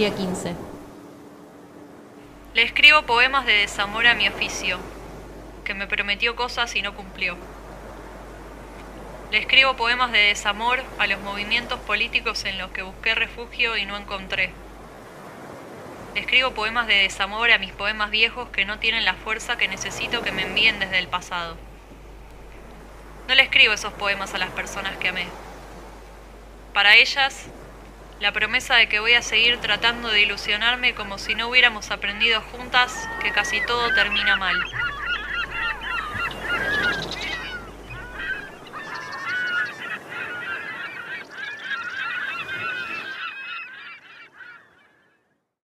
Día 15. Le escribo poemas de desamor a mi oficio, que me prometió cosas y no cumplió. Le escribo poemas de desamor a los movimientos políticos en los que busqué refugio y no encontré. Le escribo poemas de desamor a mis poemas viejos que no tienen la fuerza que necesito que me envíen desde el pasado. No le escribo esos poemas a las personas que amé. Para ellas, la promesa de que voy a seguir tratando de ilusionarme como si no hubiéramos aprendido juntas que casi todo termina mal.